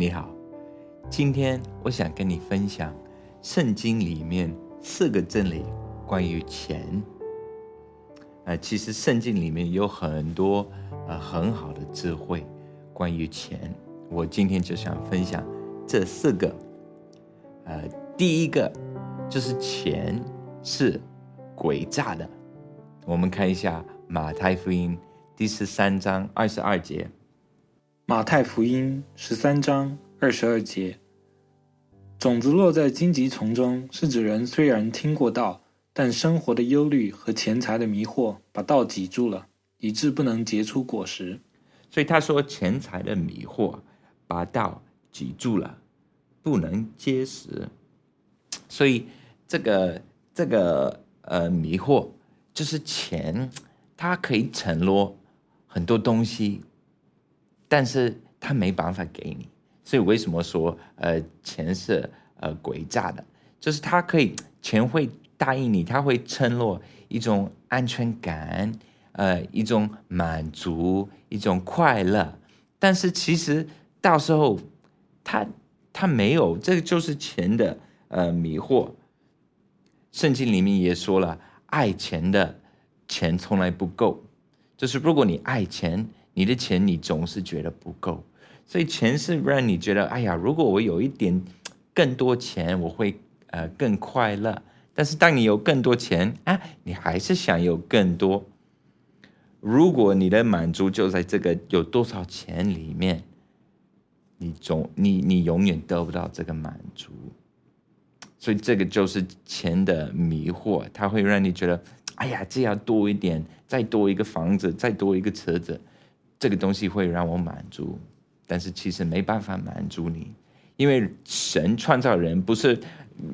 你好，今天我想跟你分享圣经里面四个真理关于钱。呃，其实圣经里面有很多呃很好的智慧关于钱，我今天就想分享这四个。呃，第一个就是钱是诡诈的。我们看一下马太福音第十三章二十二节。马太福音十三章二十二节：种子落在荆棘丛中，是指人虽然听过道。但生活的忧虑和钱财的迷惑把道挤住了，以致不能结出果实。所以他说，钱财的迷惑把道挤住了，不能结实。所以这个这个呃迷惑就是钱，它可以承诺很多东西，但是他没办法给你。所以为什么说呃钱是呃诡诈的？就是他可以钱会。答应你，他会承诺一种安全感，呃，一种满足，一种快乐。但是其实到时候，他他没有，这个就是钱的呃迷惑。圣经里面也说了，爱钱的钱从来不够。就是如果你爱钱，你的钱你总是觉得不够。所以钱是让你觉得，哎呀，如果我有一点更多钱，我会呃更快乐。但是当你有更多钱啊，你还是想有更多。如果你的满足就在这个有多少钱里面，你总你你永远得不到这个满足。所以这个就是钱的迷惑，它会让你觉得，哎呀，这要多一点，再多一个房子，再多一个车子，这个东西会让我满足。但是其实没办法满足你，因为神创造人不是。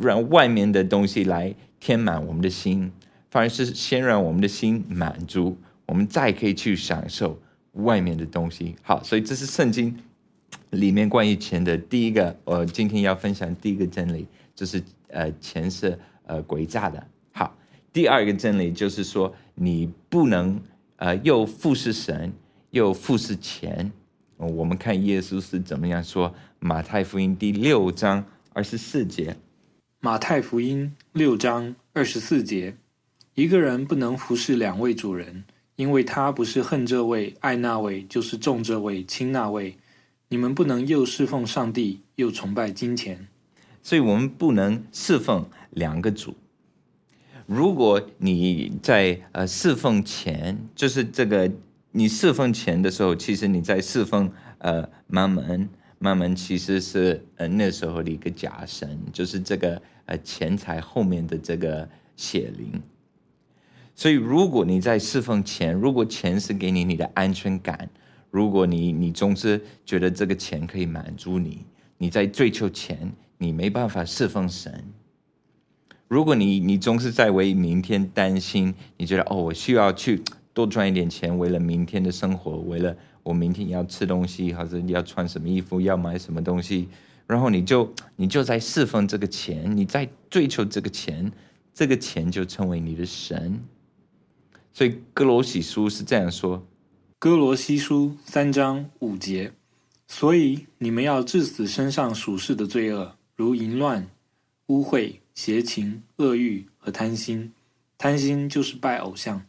让外面的东西来填满我们的心，反而是先让我们的心满足，我们再可以去享受外面的东西。好，所以这是圣经里面关于钱的第一个，我今天要分享第一个真理，就是呃，钱是呃诡诈的。好，第二个真理就是说，你不能呃又富视神，又富视钱。我们看耶稣是怎么样说，马太福音第六章二十四节。马太福音六章二十四节：一个人不能服侍两位主人，因为他不是恨这位爱那位，就是重这位轻那位。你们不能又侍奉上帝，又崇拜金钱。所以，我们不能侍奉两个主。如果你在呃侍奉钱，就是这个你侍奉钱的时候，其实你在侍奉呃妈门。慢慢其实是呃那时候的一个假神，就是这个呃钱财后面的这个血灵。所以如果你在侍奉钱，如果钱是给你你的安全感，如果你你总是觉得这个钱可以满足你，你在追求钱，你没办法侍奉神。如果你你总是在为明天担心，你觉得哦我需要去多赚一点钱，为了明天的生活，为了。我明天要吃东西，或者要穿什么衣服，要买什么东西，然后你就你就在侍奉这个钱，你在追求这个钱，这个钱就成为你的神。所以哥罗西书是这样说：哥罗西书三章五节，所以你们要致死身上属世的罪恶，如淫乱、污秽、邪情、恶欲和贪心。贪心就是拜偶像，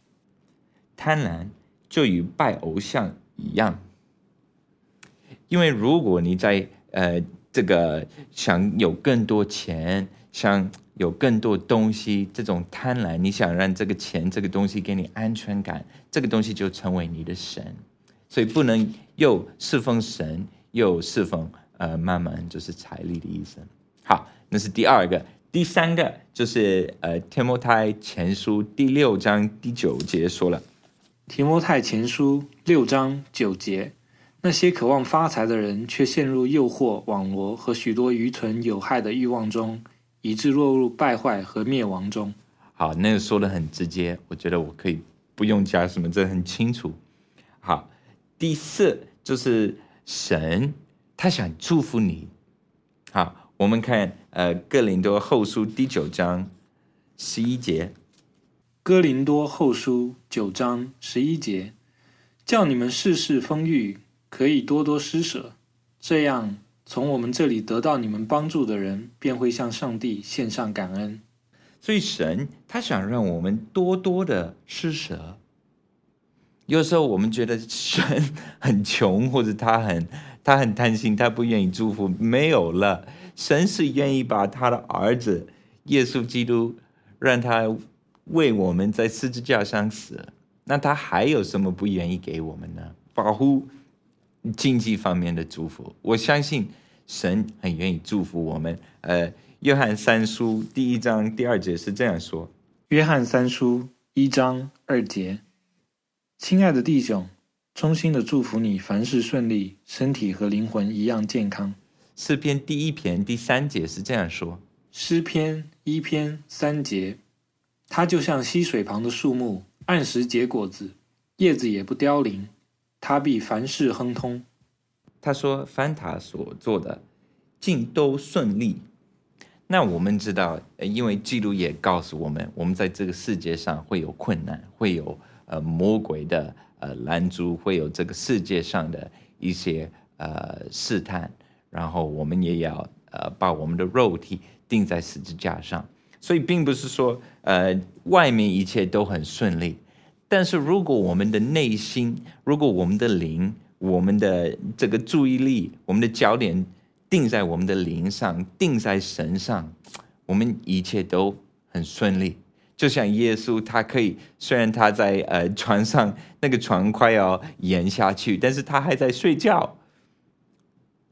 贪婪就与拜偶像。一样，因为如果你在呃这个想有更多钱，想有更多东西，这种贪婪，你想让这个钱这个东西给你安全感，这个东西就成为你的神，所以不能又侍奉神又侍奉呃慢慢就是财力的意思。好，那是第二个，第三个就是呃天摩太前书第六章第九节说了。提摩太前书六章九节，那些渴望发财的人，却陷入诱惑、网罗和许多愚蠢有害的欲望中，以致落入败坏和灭亡中。好，那个说的很直接，我觉得我可以不用加什么，这很清楚。好，第四就是神他想祝福你。好，我们看呃哥林多后书第九章十一节。哥林多后书九章十一节，叫你们事事丰裕，可以多多施舍，这样从我们这里得到你们帮助的人，便会向上帝献上感恩。所以神他想让我们多多的施舍。有时候我们觉得神很穷，或者他很他很贪心，他不愿意祝福。没有了，神是愿意把他的儿子耶稣基督，让他为我们在十字架上死。那他还有什么不愿意给我们呢？保护。经济方面的祝福，我相信神很愿意祝福我们。呃，约翰三书第一章第二节是这样说：约翰三书一章二节，亲爱的弟兄，衷心的祝福你，凡事顺利，身体和灵魂一样健康。诗篇第一篇第三节是这样说：诗篇一篇三节，它就像溪水旁的树木，按时结果子，叶子也不凋零。它必凡事亨通。他说：“凡他所做的，尽都顺利。”那我们知道，因为记录也告诉我们，我们在这个世界上会有困难，会有呃魔鬼的呃拦阻，会有这个世界上的一些呃试探，然后我们也要呃把我们的肉体钉在十字架上。所以，并不是说呃外面一切都很顺利。但是，如果我们的内心，如果我们的灵，我们的这个注意力，我们的焦点定在我们的灵上，定在神上，我们一切都很顺利。就像耶稣，他可以虽然他在呃船上，那个船快要淹下去，但是他还在睡觉。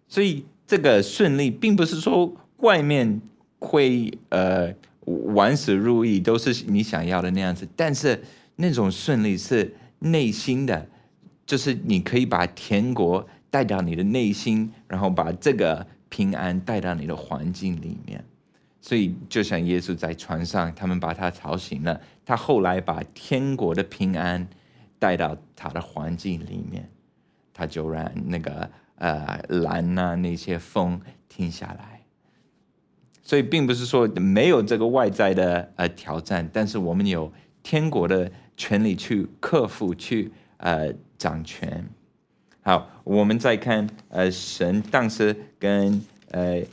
所以，这个顺利，并不是说外面会呃万事如意，都是你想要的那样子，但是。那种顺利是内心的，就是你可以把天国带到你的内心，然后把这个平安带到你的环境里面。所以，就像耶稣在船上，他们把他吵醒了，他后来把天国的平安带到他的环境里面，他就让那个呃蓝呐那些风停下来。所以，并不是说没有这个外在的呃挑战，但是我们有天国的。权力去克服，去呃掌权。好，我们再看呃神当时跟呃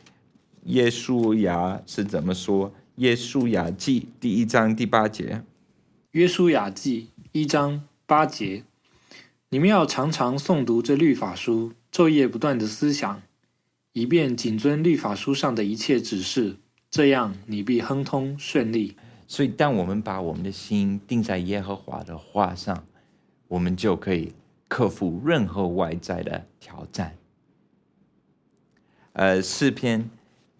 耶稣亚是怎么说？耶稣亚记第一章第八节。约书亚记一章八节，你们要常常诵读这律法书，昼夜不断的思想，以便谨遵律法书上的一切指示，这样你必亨通顺利。所以，当我们把我们的心定在耶和华的话上，我们就可以克服任何外在的挑战。呃，诗篇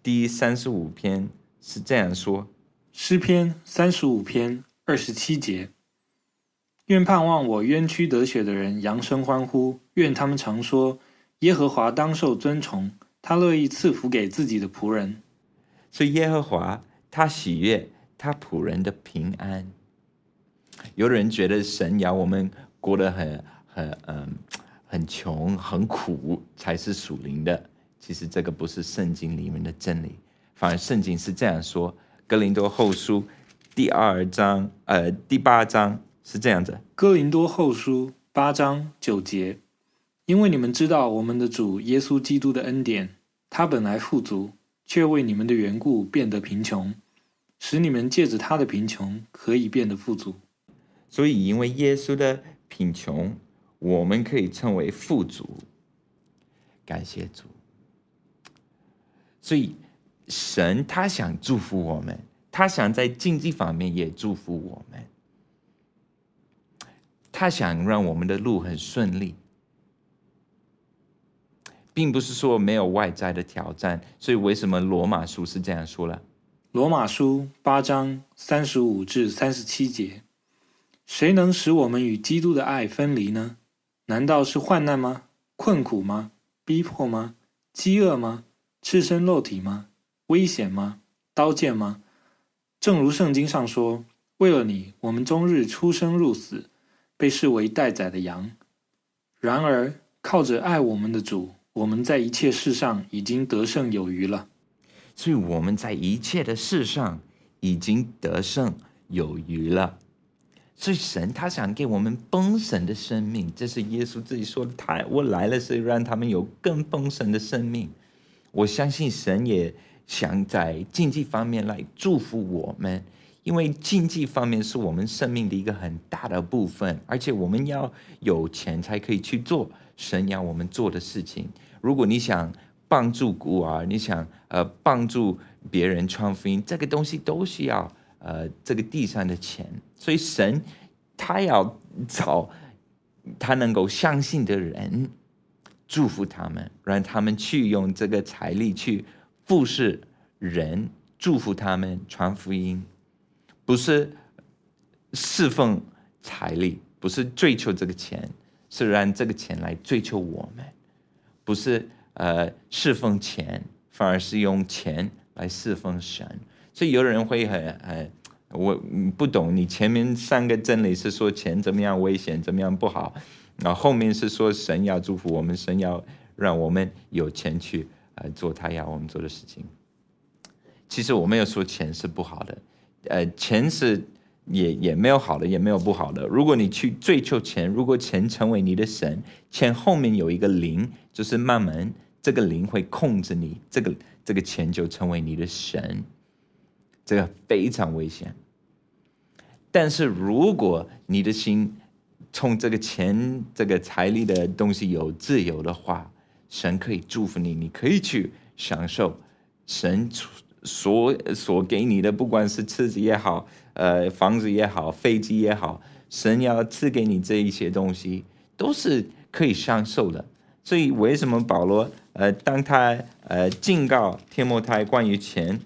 第三十五篇是这样说：诗篇三十五篇二十七节，愿盼望我冤屈得雪的人扬声欢呼，愿他们常说耶和华当受尊崇，他乐意赐福给自己的仆人。所以，耶和华他喜悦。他仆人的平安，有的人觉得神要我们过得很很嗯很穷很苦才是属灵的，其实这个不是圣经里面的真理，反而圣经是这样说，《哥林多后书》第二章呃第八章是这样子，《哥林多后书》八章九节，因为你们知道我们的主耶稣基督的恩典，他本来富足，却为你们的缘故变得贫穷。使你们借着他的贫穷可以变得富足，所以因为耶稣的贫穷，我们可以称为富足。感谢主。所以神他想祝福我们，他想在经济方面也祝福我们，他想让我们的路很顺利，并不是说没有外在的挑战。所以为什么罗马书是这样说了？罗马书八章三十五至三十七节：谁能使我们与基督的爱分离呢？难道是患难吗？困苦吗？逼迫吗？饥饿吗？赤身肉体吗？危险吗？刀剑吗？正如圣经上说：“为了你，我们终日出生入死，被视为待宰的羊。”然而，靠着爱我们的主，我们在一切事上已经得胜有余了。所以我们在一切的事上已经得胜有余了。所以神他想给我们丰盛的生命，这是耶稣自己说的。他我来了是让他们有更丰盛的生命。我相信神也想在经济方面来祝福我们，因为经济方面是我们生命的一个很大的部分，而且我们要有钱才可以去做神要我们做的事情。如果你想帮助孤儿，你想呃帮助别人传福音，这个东西都需要呃这个地上的钱，所以神他要找他能够相信的人。祝福他们，让他们去用这个财力去服侍人，祝福他们传福音，不是侍奉财力，不是追求这个钱，是让这个钱来追求我们，不是呃侍奉钱，反而是用钱来侍奉神。所以有人会很很，我不懂你前面三个真理是说钱怎么样危险，怎么样不好。然后后面是说神要祝福我们，神要让我们有钱去呃做他要我们做的事情。其实我没有说钱是不好的，呃，钱是也也没有好的，也没有不好的。如果你去追求钱，如果钱成为你的神，钱后面有一个零，就是慢慢这个零会控制你，这个这个钱就成为你的神，这个非常危险。但是如果你的心，从这个钱、这个财力的东西有自由的话，神可以祝福你，你可以去享受神所所给你的，不管是车子也好，呃，房子也好，飞机也好，神要赐给你这一些东西，都是可以享受的。所以，为什么保罗呃，当他呃警告天摩太关于钱？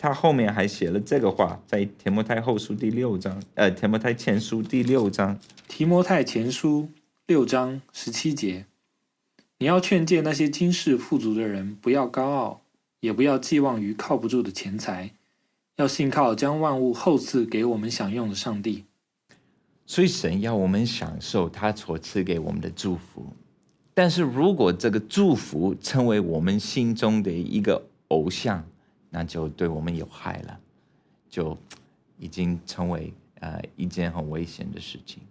他后面还写了这个话，在《提摩太后书》第六章，呃，《提摩太前书》第六章，《提摩太前书》六章十七节，你要劝诫那些今世富足的人，不要高傲，也不要寄望于靠不住的钱财，要信靠将万物厚赐给我们享用的上帝。所以神要我们享受他所赐给我们的祝福，但是如果这个祝福成为我们心中的一个偶像，那就对我们有害了，就已经成为呃一件很危险的事情。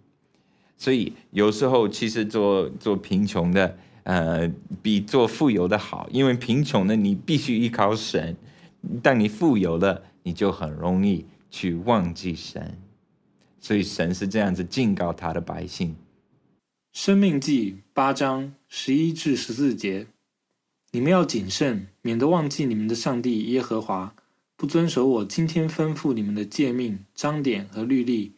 所以有时候其实做做贫穷的，呃，比做富有的好，因为贫穷的，你必须依靠神；当你富有了，你就很容易去忘记神。所以神是这样子警告他的百姓。生命记八章十一至十四节。你们要谨慎，免得忘记你们的上帝耶和华，不遵守我今天吩咐你们的诫命、章典和律例。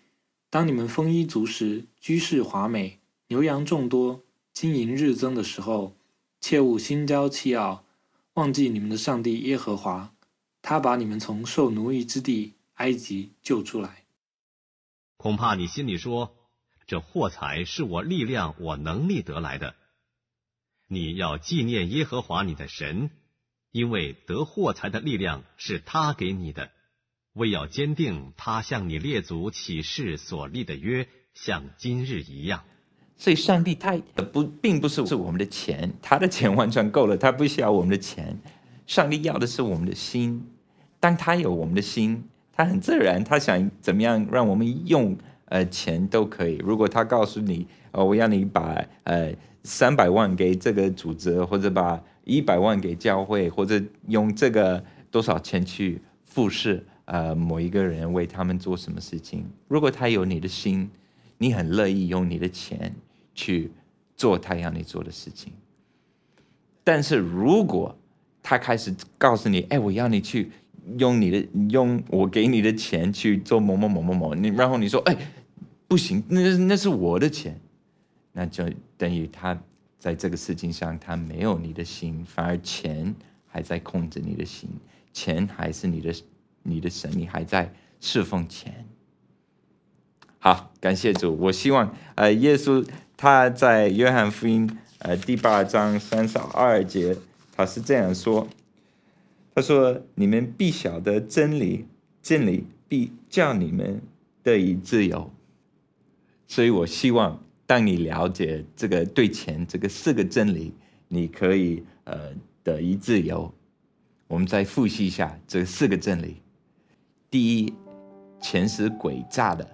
当你们丰衣足食、居室华美、牛羊众多、金银日增的时候，切勿心焦气傲，忘记你们的上帝耶和华，他把你们从受奴役之地埃及救出来。恐怕你心里说：“这货财是我力量、我能力得来的。”你要纪念耶和华你的神，因为得货财的力量是他给你的，为要坚定他向你列祖起誓所立的约，像今日一样。所以，上帝他不并不是是我们的钱，他的钱 完全够了，他不需要我们的钱。上帝要的是我们的心，当他有我们的心，他很自然，他想怎么样让我们用呃钱都可以。如果他告诉你，哦，我要你把呃。三百万给这个组织，或者把一百万给教会，或者用这个多少钱去复试呃某一个人，为他们做什么事情？如果他有你的心，你很乐意用你的钱去做他要你做的事情。但是如果他开始告诉你，哎，我要你去用你的用我给你的钱去做某某某某某，你然后你说，哎，不行，那那是我的钱。那就等于他在这个事情上，他没有你的心，反而钱还在控制你的心，钱还是你的你的神，你还在侍奉钱。好，感谢主。我希望呃，耶稣他在约翰福音呃第八章三十二节，他是这样说：他说，你们必晓得真理，真理必叫你们得以自由。所以我希望。当你了解这个对钱这个四个真理，你可以呃得以自由。我们再复习一下这四个真理：第一，钱是诡诈的，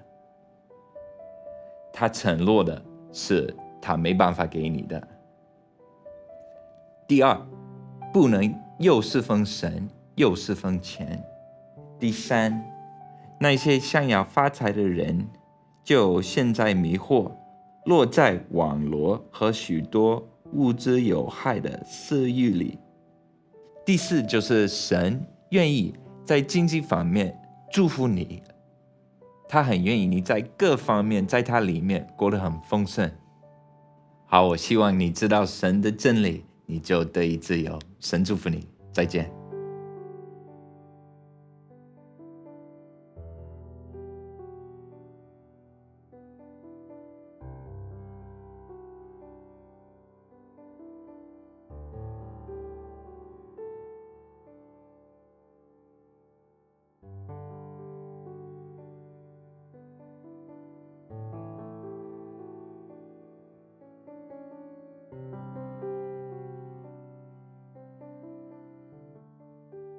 他承诺的是他没办法给你的；第二，不能又侍奉神，又侍奉钱。第三，那些想要发财的人，就陷在迷惑，落在网罗和许多物质有害的私欲里。第四，就是神愿意在经济方面祝福你，他很愿意你在各方面在他里面过得很丰盛。好，我希望你知道神的真理，你就得以自由。神祝福你，再见。